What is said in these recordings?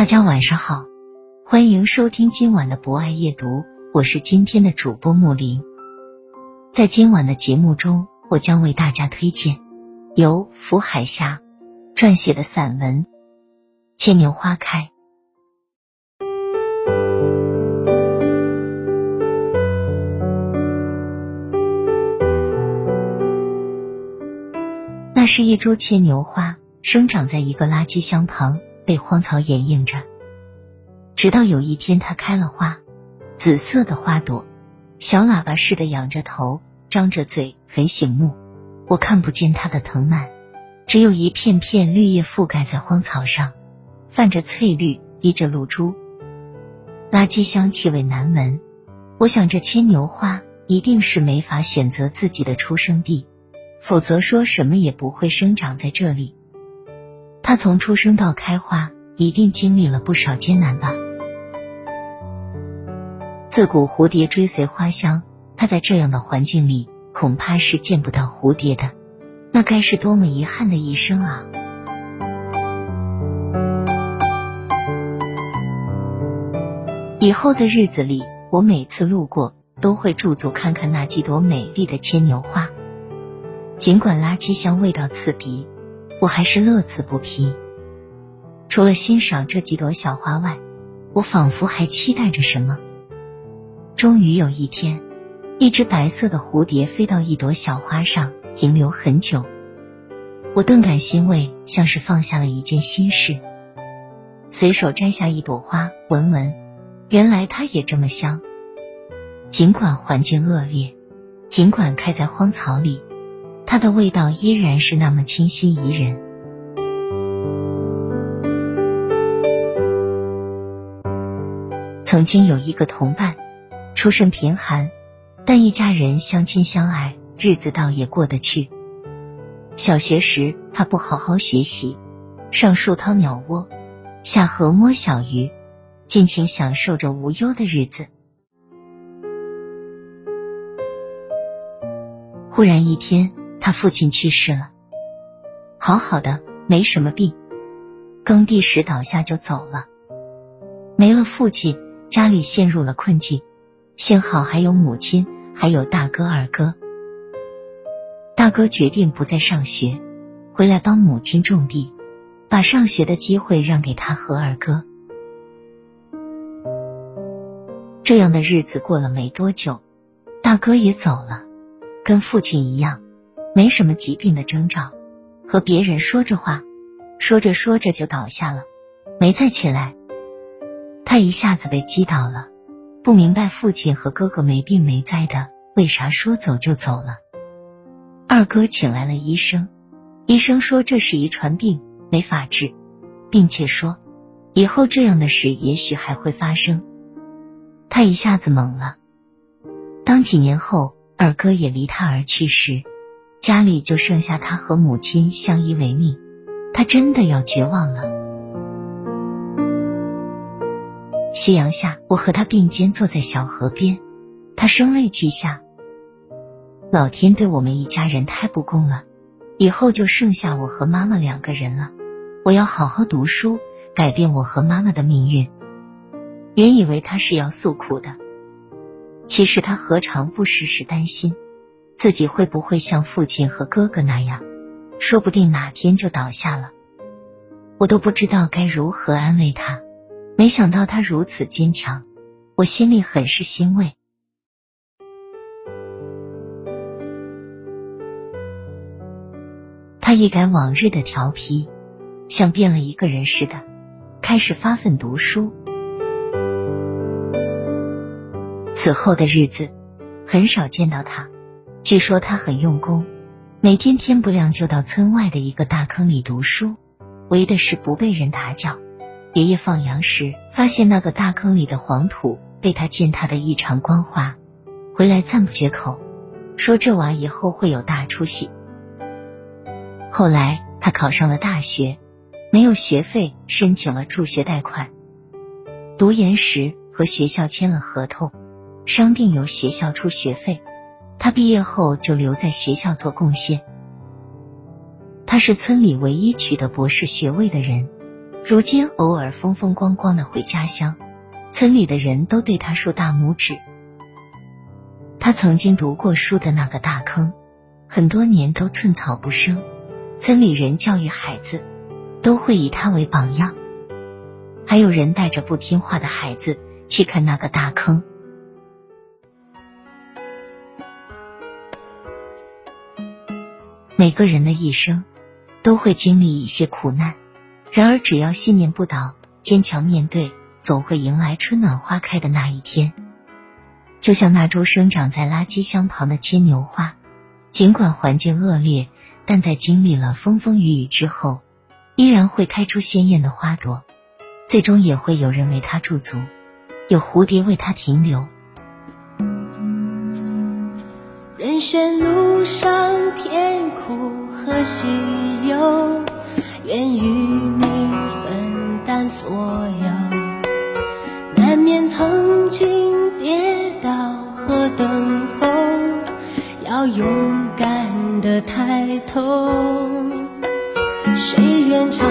大家晚上好，欢迎收听今晚的博爱夜读，我是今天的主播木林。在今晚的节目中，我将为大家推荐由福海霞撰写的散文《牵牛花开》。那是一株牵牛花，生长在一个垃圾箱旁。被荒草掩映着，直到有一天它开了花，紫色的花朵，小喇叭似的仰着头，张着嘴，很醒目。我看不见它的藤蔓，只有一片片绿叶覆盖在荒草上，泛着翠绿，滴着露珠。垃圾箱气味难闻，我想这牵牛花一定是没法选择自己的出生地，否则说什么也不会生长在这里。它从出生到开花，一定经历了不少艰难吧？自古蝴蝶追随花香，它在这样的环境里，恐怕是见不到蝴蝶的。那该是多么遗憾的一生啊！以后的日子里，我每次路过，都会驻足看看那几朵美丽的牵牛花。尽管垃圾箱味道刺鼻。我还是乐此不疲。除了欣赏这几朵小花外，我仿佛还期待着什么。终于有一天，一只白色的蝴蝶飞到一朵小花上，停留很久。我顿感欣慰，像是放下了一件心事。随手摘下一朵花，闻闻，原来它也这么香。尽管环境恶劣，尽管开在荒草里。它的味道依然是那么清新宜人。曾经有一个同伴，出身贫寒，但一家人相亲相爱，日子倒也过得去。小学时，他不好好学习，上树掏鸟窝，下河摸小鱼，尽情享受着无忧的日子。忽然一天。他父亲去世了，好好的，没什么病，耕地时倒下就走了。没了父亲，家里陷入了困境。幸好还有母亲，还有大哥、二哥。大哥决定不再上学，回来帮母亲种地，把上学的机会让给他和二哥。这样的日子过了没多久，大哥也走了，跟父亲一样。没什么疾病的征兆，和别人说着话，说着说着就倒下了，没再起来。他一下子被击倒了，不明白父亲和哥哥没病没灾的，为啥说走就走了。二哥请来了医生，医生说这是遗传病，没法治，并且说以后这样的事也许还会发生。他一下子懵了。当几年后二哥也离他而去时。家里就剩下他和母亲相依为命，他真的要绝望了。夕阳下，我和他并肩坐在小河边，他声泪俱下。老天对我们一家人太不公了，以后就剩下我和妈妈两个人了。我要好好读书，改变我和妈妈的命运。原以为他是要诉苦的，其实他何尝不时时担心。自己会不会像父亲和哥哥那样，说不定哪天就倒下了。我都不知道该如何安慰他。没想到他如此坚强，我心里很是欣慰。他一改往日的调皮，像变了一个人似的，开始发奋读书。此后的日子，很少见到他。据说他很用功，每天天不亮就到村外的一个大坑里读书，为的是不被人打搅。爷爷放羊时，发现那个大坑里的黄土被他践踏的异常光滑，回来赞不绝口，说这娃以后会有大出息。后来他考上了大学，没有学费，申请了助学贷款。读研时和学校签了合同，商定由学校出学费。他毕业后就留在学校做贡献。他是村里唯一取得博士学位的人。如今偶尔风风光光的回家乡，村里的人都对他竖大拇指。他曾经读过书的那个大坑，很多年都寸草不生。村里人教育孩子，都会以他为榜样。还有人带着不听话的孩子去看那个大坑。每个人的一生都会经历一些苦难。然而，只要信念不倒，坚强面对，总会迎来春暖花开的那一天。就像那株生长在垃圾箱旁的牵牛花，尽管环境恶劣，但在经历了风风雨雨之后，依然会开出鲜艳的花朵。最终也会有人为它驻足，有蝴蝶为它停留。人生路上，甜苦和喜忧。愿与你分担所有，难免曾经跌倒和等候，要勇敢的抬头。谁愿尝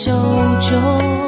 手中。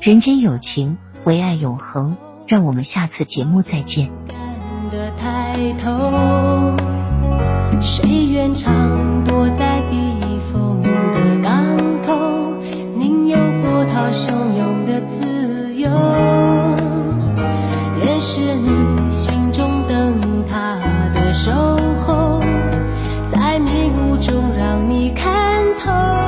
人间有情，唯爱永恒。让我们下次节目再见。谁愿常躲在避风的港口，宁有波涛汹涌的自由？愿是你心中灯塔的守候，在迷雾中让你看透。